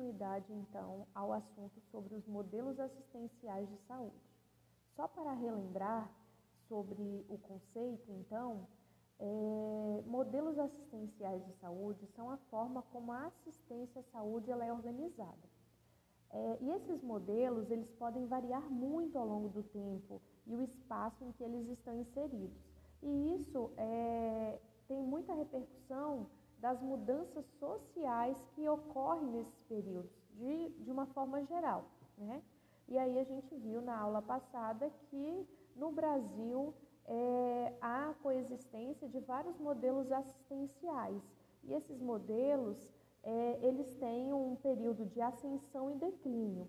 continuidade, então, ao assunto sobre os modelos assistenciais de saúde. Só para relembrar sobre o conceito, então, é, modelos assistenciais de saúde são a forma como a assistência à saúde ela é organizada. É, e esses modelos eles podem variar muito ao longo do tempo e o espaço em que eles estão inseridos. E isso é, tem muita repercussão das mudanças sociais que ocorrem nesses períodos, de, de uma forma geral. Né? E aí a gente viu na aula passada que no Brasil é, há coexistência de vários modelos assistenciais. E esses modelos, é, eles têm um período de ascensão e declínio.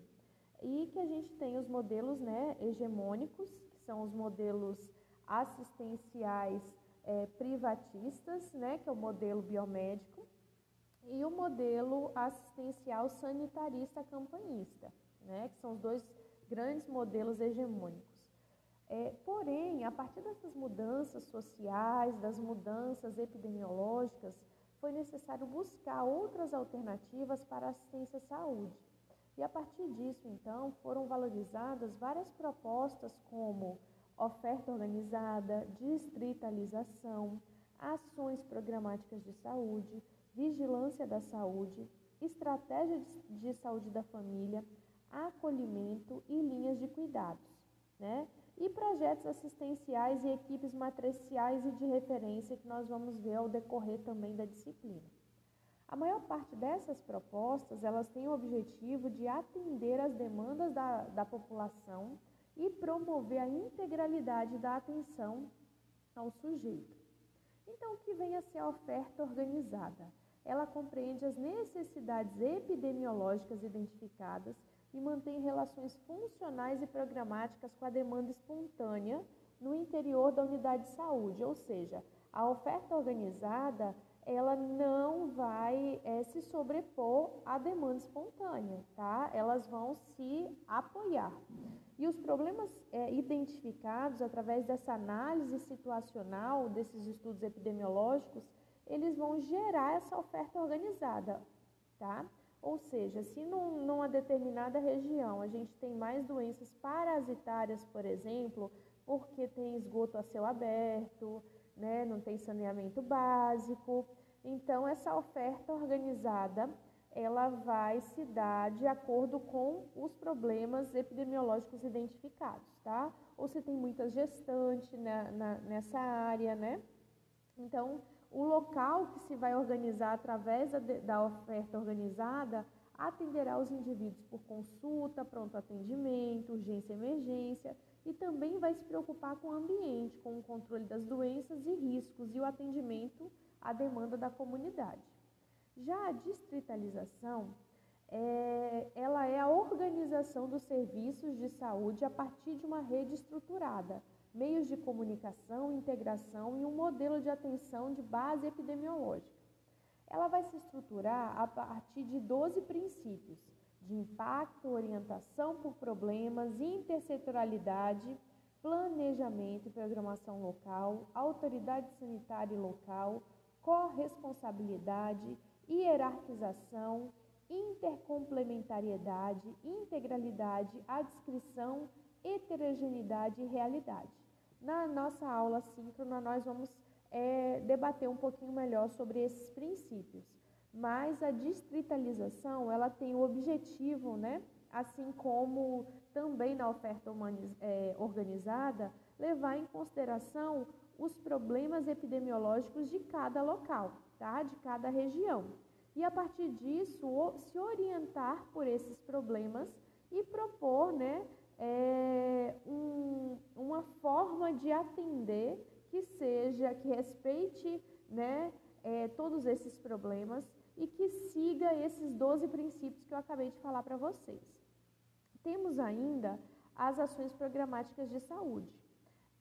E que a gente tem os modelos né, hegemônicos, que são os modelos assistenciais é, privatistas, né, que é o modelo biomédico, e o modelo assistencial sanitarista campanista, né, que são os dois grandes modelos hegemônicos. É, porém, a partir dessas mudanças sociais, das mudanças epidemiológicas, foi necessário buscar outras alternativas para assistência à saúde. E a partir disso, então, foram valorizadas várias propostas como oferta organizada, distritalização, ações programáticas de saúde, vigilância da saúde, estratégia de saúde da família, acolhimento e linhas de cuidados. Né? e projetos assistenciais e equipes matriciais e de referência que nós vamos ver ao decorrer também da disciplina. A maior parte dessas propostas, elas têm o objetivo de atender às demandas da, da população e promover a integralidade da atenção ao sujeito. Então, o que vem a ser a oferta organizada? Ela compreende as necessidades epidemiológicas identificadas e mantém relações funcionais e programáticas com a demanda espontânea no interior da unidade de saúde, ou seja, a oferta organizada ela não vai é, se sobrepor à demanda espontânea, tá? Elas vão se apoiar. E os problemas é, identificados através dessa análise situacional, desses estudos epidemiológicos, eles vão gerar essa oferta organizada, tá? Ou seja, se num, numa determinada região a gente tem mais doenças parasitárias, por exemplo, porque tem esgoto a céu aberto, né, não tem saneamento básico, então essa oferta organizada ela vai se dar de acordo com os problemas epidemiológicos identificados, tá? Ou se tem muitas gestantes na, na, nessa área, né? Então, o local que se vai organizar através da, da oferta organizada atenderá os indivíduos por consulta, pronto atendimento, urgência emergência e também vai se preocupar com o ambiente, com o controle das doenças e riscos e o atendimento à demanda da comunidade. Já a distritalização, é, ela é a organização dos serviços de saúde a partir de uma rede estruturada, meios de comunicação, integração e um modelo de atenção de base epidemiológica. Ela vai se estruturar a partir de 12 princípios de impacto, orientação por problemas, intersetorialidade, planejamento e programação local, autoridade sanitária local, corresponsabilidade, hierarquização, intercomplementariedade, integralidade, adscrição, heterogeneidade e realidade. Na nossa aula síncrona, nós vamos é, debater um pouquinho melhor sobre esses princípios. Mas a distritalização, ela tem o objetivo, né, assim como também na oferta é, organizada, levar em consideração os problemas epidemiológicos de cada local, tá? de cada região. E a partir disso, se orientar por esses problemas e propor né, é, um, uma forma de atender que seja, que respeite né, é, todos esses problemas e que siga esses 12 princípios que eu acabei de falar para vocês. Temos ainda as ações programáticas de saúde,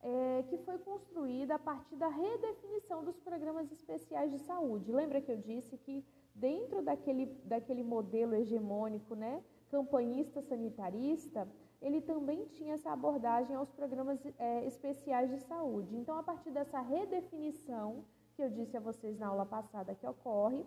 é, que foi construída a partir da redefinição dos programas especiais de saúde. Lembra que eu disse que dentro daquele, daquele modelo hegemônico, né, campanhista sanitarista, ele também tinha essa abordagem aos programas é, especiais de saúde. Então, a partir dessa redefinição que eu disse a vocês na aula passada que ocorre,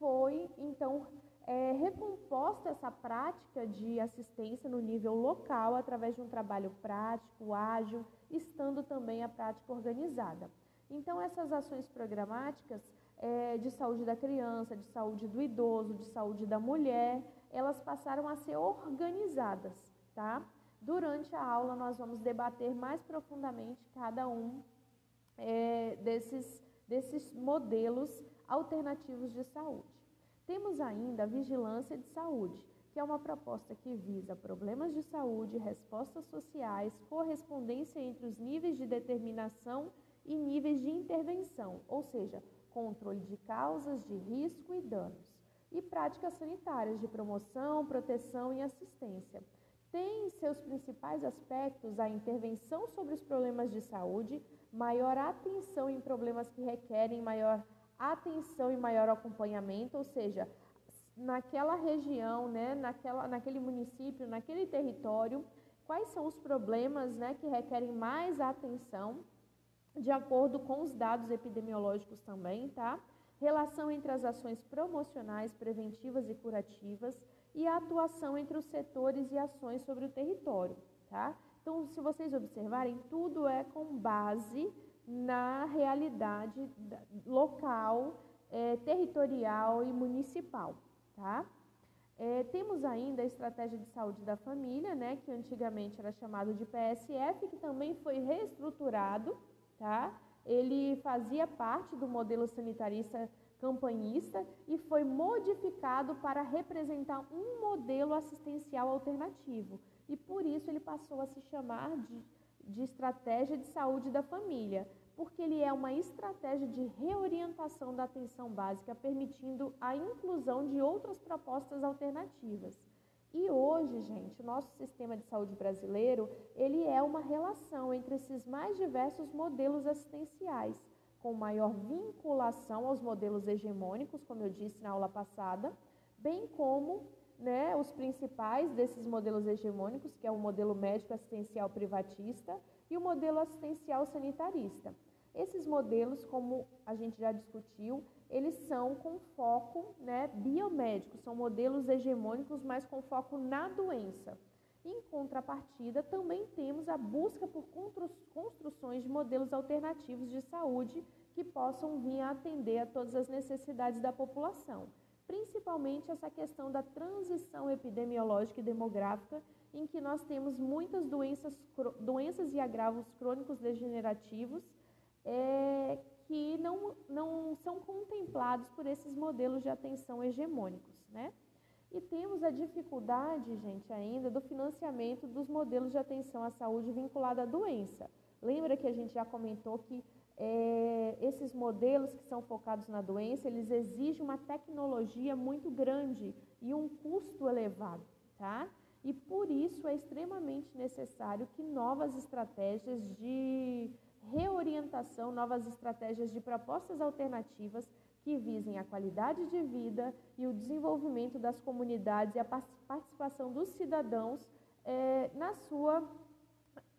foi então é recomposta essa prática de assistência no nível local através de um trabalho prático, ágil, estando também a prática organizada. Então, essas ações programáticas é, de saúde da criança, de saúde do idoso, de saúde da mulher, elas passaram a ser organizadas, tá? Durante a aula, nós vamos debater mais profundamente cada um é, desses, desses modelos alternativos de saúde. Temos ainda a vigilância de saúde, que é uma proposta que visa problemas de saúde, respostas sociais, correspondência entre os níveis de determinação e níveis de intervenção, ou seja, controle de causas de risco e danos, e práticas sanitárias de promoção, proteção e assistência. Tem seus principais aspectos a intervenção sobre os problemas de saúde, maior atenção em problemas que requerem maior atenção e maior acompanhamento, ou seja, naquela região, né, naquela, naquele município, naquele território, quais são os problemas né, que requerem mais atenção de acordo com os dados epidemiológicos também, tá? Relação entre as ações promocionais, preventivas e curativas e a atuação entre os setores e ações sobre o território, tá? Então, se vocês observarem, tudo é com base na realidade local, é, territorial e municipal, tá? É, temos ainda a estratégia de saúde da família, né, que antigamente era chamado de PSF, que também foi reestruturado tá? Ele fazia parte do modelo sanitarista campanhista e foi modificado para representar um modelo assistencial alternativo. E por isso ele passou a se chamar de, de estratégia de saúde da família, porque ele é uma estratégia de reorientação da atenção básica, permitindo a inclusão de outras propostas alternativas. E hoje, gente, o nosso sistema de saúde brasileiro, ele é uma relação entre esses mais diversos modelos assistenciais, com maior vinculação aos modelos hegemônicos, como eu disse na aula passada, bem como né, os principais desses modelos hegemônicos, que é o modelo médico assistencial privatista e o modelo assistencial sanitarista. Esses modelos, como a gente já discutiu, eles são com foco né, biomédico, são modelos hegemônicos, mas com foco na doença. Em contrapartida, também temos a busca por construções de modelos alternativos de saúde que possam vir a atender a todas as necessidades da população, principalmente essa questão da transição epidemiológica e demográfica, em que nós temos muitas doenças, doenças e agravos crônicos degenerativos é, que não, não são contemplados por esses modelos de atenção hegemônicos, né? E temos a dificuldade, gente, ainda do financiamento dos modelos de atenção à saúde vinculada à doença. Lembra que a gente já comentou que é, esses modelos que são focados na doença, eles exigem uma tecnologia muito grande e um custo elevado, tá? E por isso é extremamente necessário que novas estratégias de reorientação, novas estratégias de propostas alternativas que visem a qualidade de vida e o desenvolvimento das comunidades e a participação dos cidadãos é, na, sua,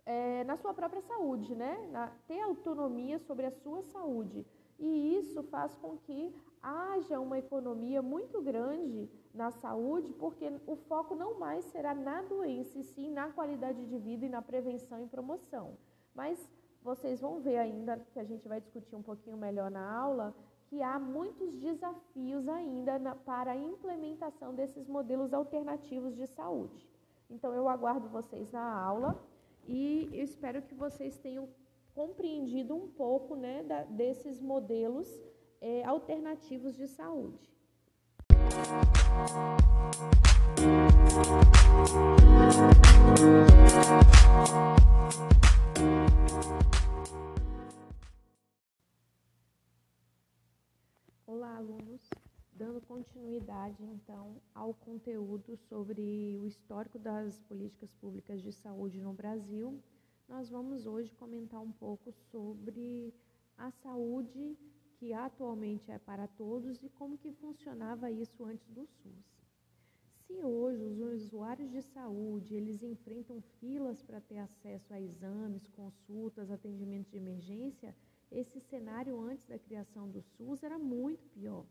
é, na sua própria saúde, né? Na, ter autonomia sobre a sua saúde. E isso faz com que haja uma economia muito grande na saúde, porque o foco não mais será na doença, e sim na qualidade de vida e na prevenção e promoção. Mas vocês vão ver ainda, que a gente vai discutir um pouquinho melhor na aula, que há muitos desafios ainda na, para a implementação desses modelos alternativos de saúde. Então, eu aguardo vocês na aula e eu espero que vocês tenham compreendido um pouco né, da, desses modelos é, alternativos de saúde. Olá, alunos. Dando continuidade, então, ao conteúdo sobre o histórico das políticas públicas de saúde no Brasil, nós vamos hoje comentar um pouco sobre a saúde que atualmente é para todos e como que funcionava isso antes do SUS. Se hoje os usuários de saúde, eles enfrentam filas para ter acesso a exames, consultas, atendimentos de emergência, esse cenário antes da criação do SUS era muito pior.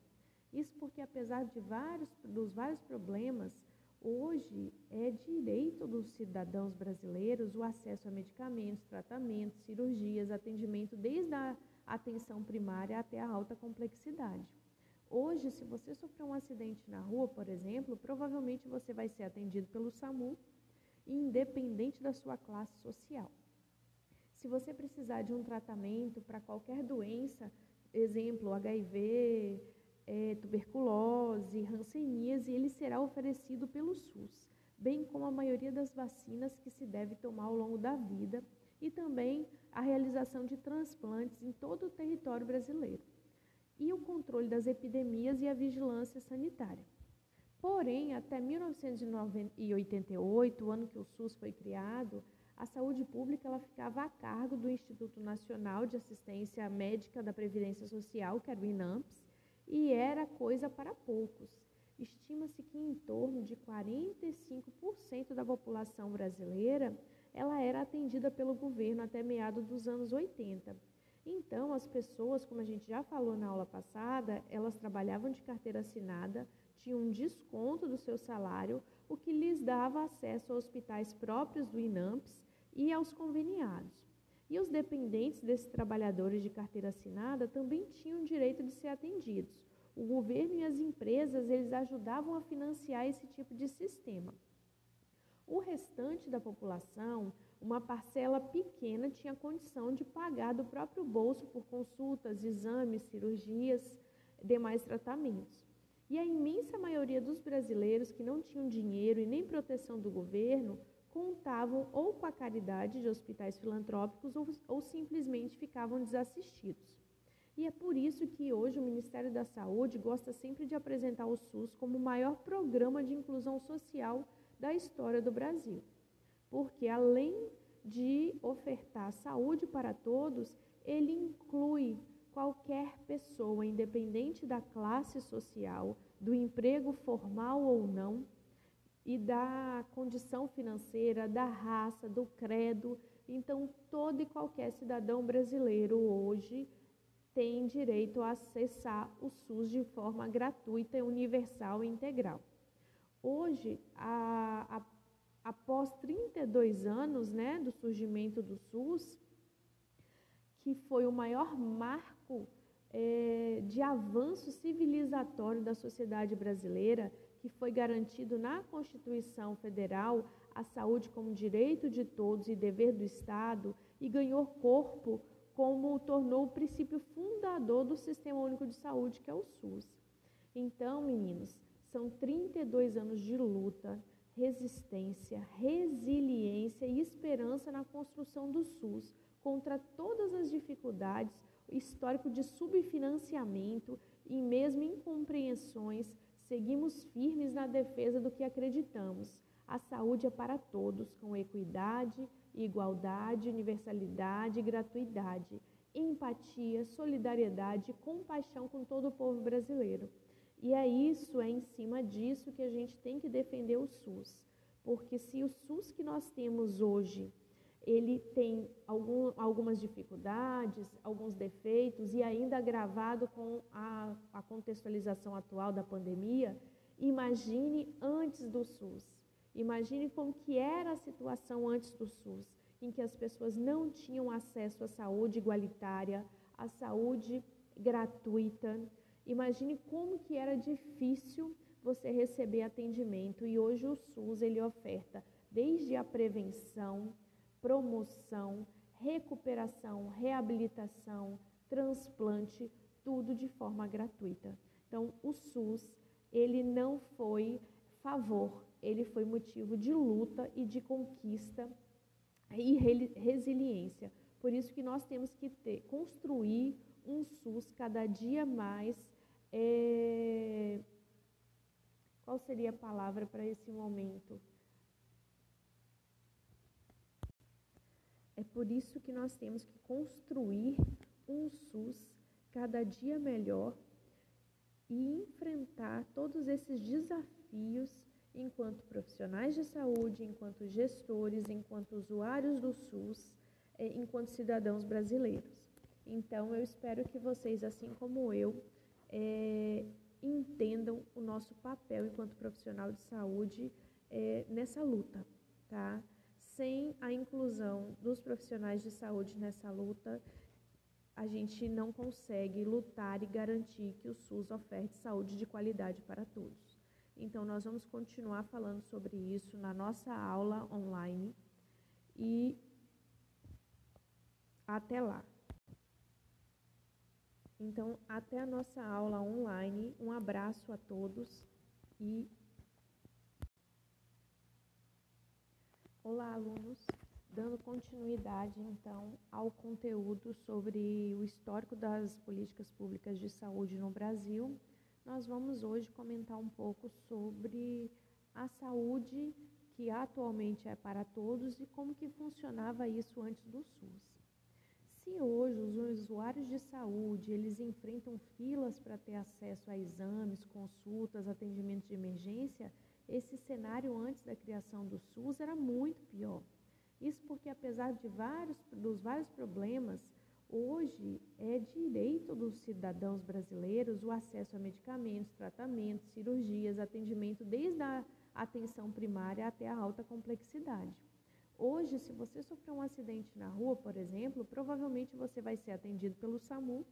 Isso porque, apesar de vários, dos vários problemas, hoje é direito dos cidadãos brasileiros o acesso a medicamentos, tratamentos, cirurgias, atendimento desde a atenção primária até a alta complexidade. Hoje, se você sofrer um acidente na rua, por exemplo, provavelmente você vai ser atendido pelo SAMU, independente da sua classe social. Se você precisar de um tratamento para qualquer doença, exemplo, HIV, é, tuberculose, hanseníase, ele será oferecido pelo SUS, bem como a maioria das vacinas que se deve tomar ao longo da vida e também a realização de transplantes em todo o território brasileiro e o controle das epidemias e a vigilância sanitária. Porém, até 1988, o ano que o SUS foi criado, a saúde pública ela ficava a cargo do Instituto Nacional de Assistência Médica da Previdência Social, que era o INAMPS, e era coisa para poucos. Estima-se que em torno de 45% da população brasileira ela era atendida pelo governo até meados dos anos 80. Então, as pessoas, como a gente já falou na aula passada, elas trabalhavam de carteira assinada, tinham um desconto do seu salário, o que lhes dava acesso a hospitais próprios do INAMPS e aos conveniados. E os dependentes desses trabalhadores de carteira assinada também tinham direito de ser atendidos. O governo e as empresas, eles ajudavam a financiar esse tipo de sistema. O restante da população, uma parcela pequena, tinha condição de pagar do próprio bolso por consultas, exames, cirurgias, demais tratamentos. E a imensa maioria dos brasileiros que não tinham dinheiro e nem proteção do governo contavam ou com a caridade de hospitais filantrópicos ou, ou simplesmente ficavam desassistidos. E é por isso que hoje o Ministério da Saúde gosta sempre de apresentar o SUS como o maior programa de inclusão social da história do Brasil. Porque além de ofertar saúde para todos, ele inclui qualquer pessoa, independente da classe social, do emprego formal ou não, e da condição financeira, da raça, do credo. Então, todo e qualquer cidadão brasileiro hoje tem direito a acessar o SUS de forma gratuita, universal e integral. Hoje, a, a, após 32 anos né, do surgimento do SUS, que foi o maior marco é, de avanço civilizatório da sociedade brasileira, que foi garantido na Constituição Federal a saúde como direito de todos e dever do Estado, e ganhou corpo como tornou o princípio fundador do Sistema Único de Saúde, que é o SUS. Então, meninos, são 32 anos de luta, resistência, resiliência e esperança na construção do SUS contra todas as dificuldades, histórico de subfinanciamento e mesmo incompreensões, seguimos firmes na defesa do que acreditamos. A saúde é para todos, com equidade, igualdade, universalidade e gratuidade, empatia, solidariedade e compaixão com todo o povo brasileiro. E é isso, é em cima disso que a gente tem que defender o SUS. Porque se o SUS que nós temos hoje, ele tem algum, algumas dificuldades, alguns defeitos e ainda agravado com a, a contextualização atual da pandemia, imagine antes do SUS. Imagine como que era a situação antes do SUS, em que as pessoas não tinham acesso à saúde igualitária, à saúde gratuita, Imagine como que era difícil você receber atendimento e hoje o SUS ele oferta desde a prevenção, promoção, recuperação, reabilitação, transplante, tudo de forma gratuita. Então, o SUS, ele não foi favor, ele foi motivo de luta e de conquista e resiliência. Por isso que nós temos que ter, construir um SUS cada dia mais é... Qual seria a palavra para esse momento? É por isso que nós temos que construir um SUS cada dia melhor e enfrentar todos esses desafios enquanto profissionais de saúde, enquanto gestores, enquanto usuários do SUS, é, enquanto cidadãos brasileiros. Então, eu espero que vocês, assim como eu, é, entendam o nosso papel enquanto profissional de saúde é, nessa luta, tá? Sem a inclusão dos profissionais de saúde nessa luta, a gente não consegue lutar e garantir que o SUS oferte saúde de qualidade para todos. Então, nós vamos continuar falando sobre isso na nossa aula online e até lá. Então, até a nossa aula online. Um abraço a todos e. Olá, alunos. Dando continuidade, então, ao conteúdo sobre o histórico das políticas públicas de saúde no Brasil, nós vamos hoje comentar um pouco sobre a saúde que atualmente é para todos e como que funcionava isso antes do SUS. Se hoje os usuários de saúde, eles enfrentam filas para ter acesso a exames, consultas, atendimentos de emergência, esse cenário antes da criação do SUS era muito pior. Isso porque apesar de vários, dos vários problemas, hoje é direito dos cidadãos brasileiros o acesso a medicamentos, tratamentos, cirurgias, atendimento desde a atenção primária até a alta complexidade. Hoje, se você sofrer um acidente na rua, por exemplo, provavelmente você vai ser atendido pelo SAMU,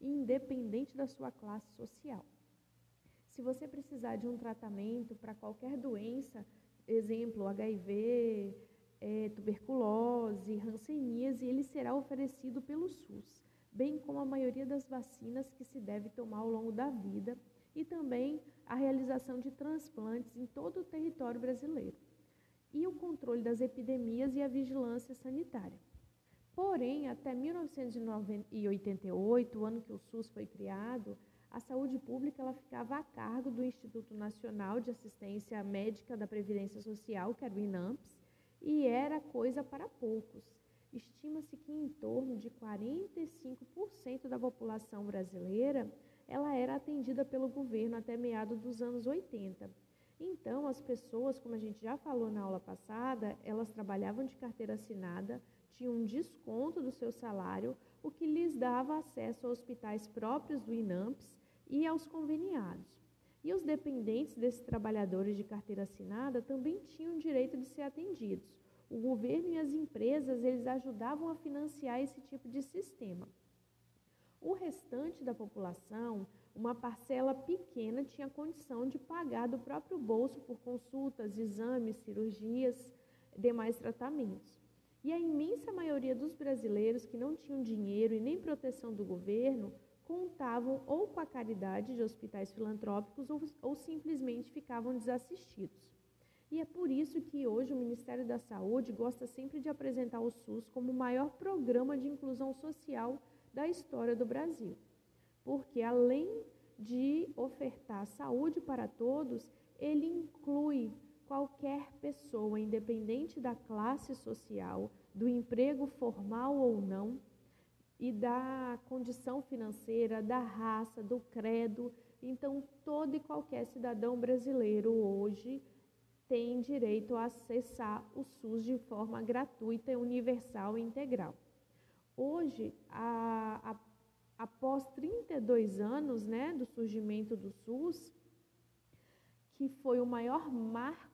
independente da sua classe social. Se você precisar de um tratamento para qualquer doença, exemplo, HIV, é, tuberculose, hanseníase, ele será oferecido pelo SUS, bem como a maioria das vacinas que se deve tomar ao longo da vida e também a realização de transplantes em todo o território brasileiro e o controle das epidemias e a vigilância sanitária. Porém, até 1988, o ano que o SUS foi criado, a saúde pública ela ficava a cargo do Instituto Nacional de Assistência Médica da Previdência Social, que era o INAMPS, e era coisa para poucos. Estima-se que em torno de 45% da população brasileira ela era atendida pelo governo até meados dos anos 80. Então, as pessoas, como a gente já falou na aula passada, elas trabalhavam de carteira assinada, tinham um desconto do seu salário, o que lhes dava acesso a hospitais próprios do INAMPS e aos conveniados. E os dependentes desses trabalhadores de carteira assinada também tinham direito de ser atendidos. O governo e as empresas, eles ajudavam a financiar esse tipo de sistema. O restante da população uma parcela pequena tinha condição de pagar do próprio bolso por consultas, exames, cirurgias, demais tratamentos. E a imensa maioria dos brasileiros que não tinham dinheiro e nem proteção do governo contavam ou com a caridade de hospitais filantrópicos ou, ou simplesmente ficavam desassistidos. E é por isso que hoje o Ministério da Saúde gosta sempre de apresentar o SUS como o maior programa de inclusão social da história do Brasil porque além de ofertar saúde para todos, ele inclui qualquer pessoa, independente da classe social, do emprego formal ou não, e da condição financeira, da raça, do credo. Então, todo e qualquer cidadão brasileiro hoje tem direito a acessar o SUS de forma gratuita, universal e integral. Hoje, a, a após 32 anos né, do surgimento do SUS, que foi o maior marco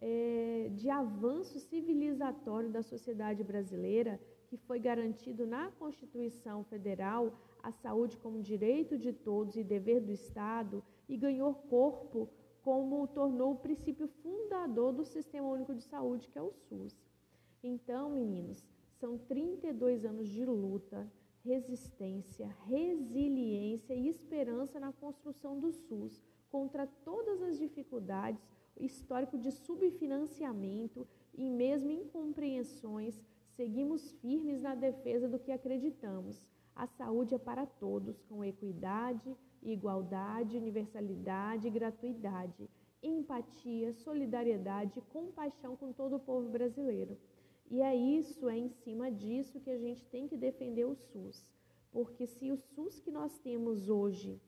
é, de avanço civilizatório da sociedade brasileira, que foi garantido na Constituição Federal a saúde como direito de todos e dever do Estado, e ganhou corpo como tornou o princípio fundador do Sistema Único de Saúde, que é o SUS. Então, meninos, são 32 anos de luta, resistência, resiliência e esperança na construção do SUS contra todas as dificuldades, histórico de subfinanciamento e mesmo incompreensões, seguimos firmes na defesa do que acreditamos. A saúde é para todos, com equidade, igualdade, universalidade e gratuidade, empatia, solidariedade compaixão com todo o povo brasileiro. E é isso, é em cima disso que a gente tem que defender o SUS. Porque se o SUS que nós temos hoje,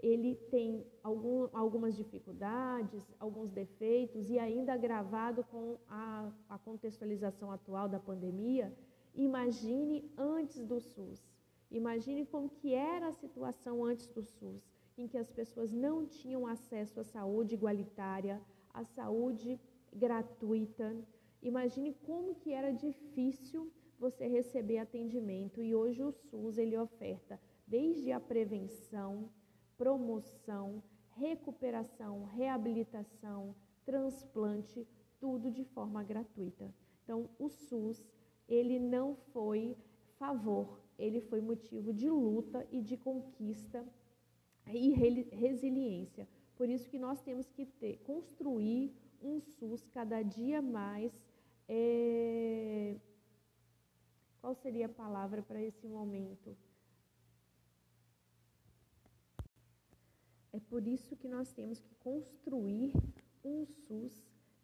ele tem algum, algumas dificuldades, alguns defeitos, e ainda agravado com a, a contextualização atual da pandemia, imagine antes do SUS. Imagine como que era a situação antes do SUS, em que as pessoas não tinham acesso à saúde igualitária, à saúde gratuita. Imagine como que era difícil você receber atendimento e hoje o SUS ele oferta desde a prevenção, promoção, recuperação, reabilitação, transplante, tudo de forma gratuita. Então, o SUS, ele não foi favor, ele foi motivo de luta e de conquista e resiliência. Por isso que nós temos que ter, construir um SUS cada dia mais. É... Qual seria a palavra para esse momento? É por isso que nós temos que construir um SUS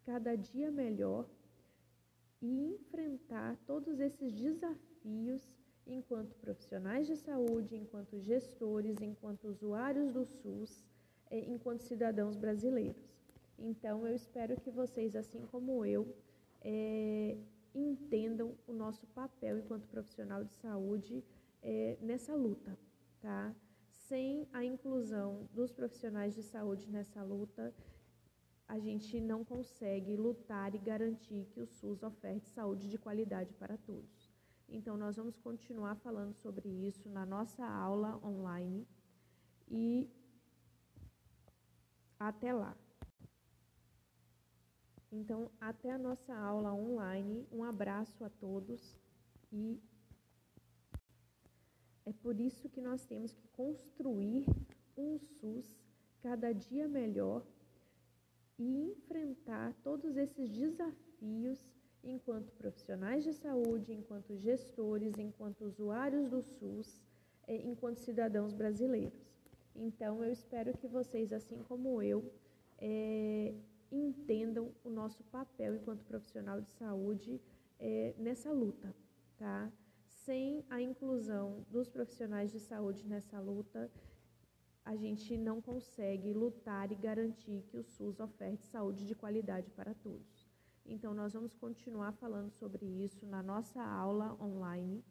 cada dia melhor e enfrentar todos esses desafios enquanto profissionais de saúde, enquanto gestores, enquanto usuários do SUS, eh, enquanto cidadãos brasileiros. Então, eu espero que vocês, assim como eu, é, entendam o nosso papel enquanto profissional de saúde é, nessa luta, tá? Sem a inclusão dos profissionais de saúde nessa luta, a gente não consegue lutar e garantir que o SUS oferte saúde de qualidade para todos. Então, nós vamos continuar falando sobre isso na nossa aula online e até lá. Então, até a nossa aula online. Um abraço a todos e é por isso que nós temos que construir um SUS cada dia melhor e enfrentar todos esses desafios enquanto profissionais de saúde, enquanto gestores, enquanto usuários do SUS, eh, enquanto cidadãos brasileiros. Então, eu espero que vocês, assim como eu, é, entendam o nosso papel enquanto profissional de saúde é, nessa luta, tá? Sem a inclusão dos profissionais de saúde nessa luta, a gente não consegue lutar e garantir que o SUS oferte saúde de qualidade para todos. Então, nós vamos continuar falando sobre isso na nossa aula online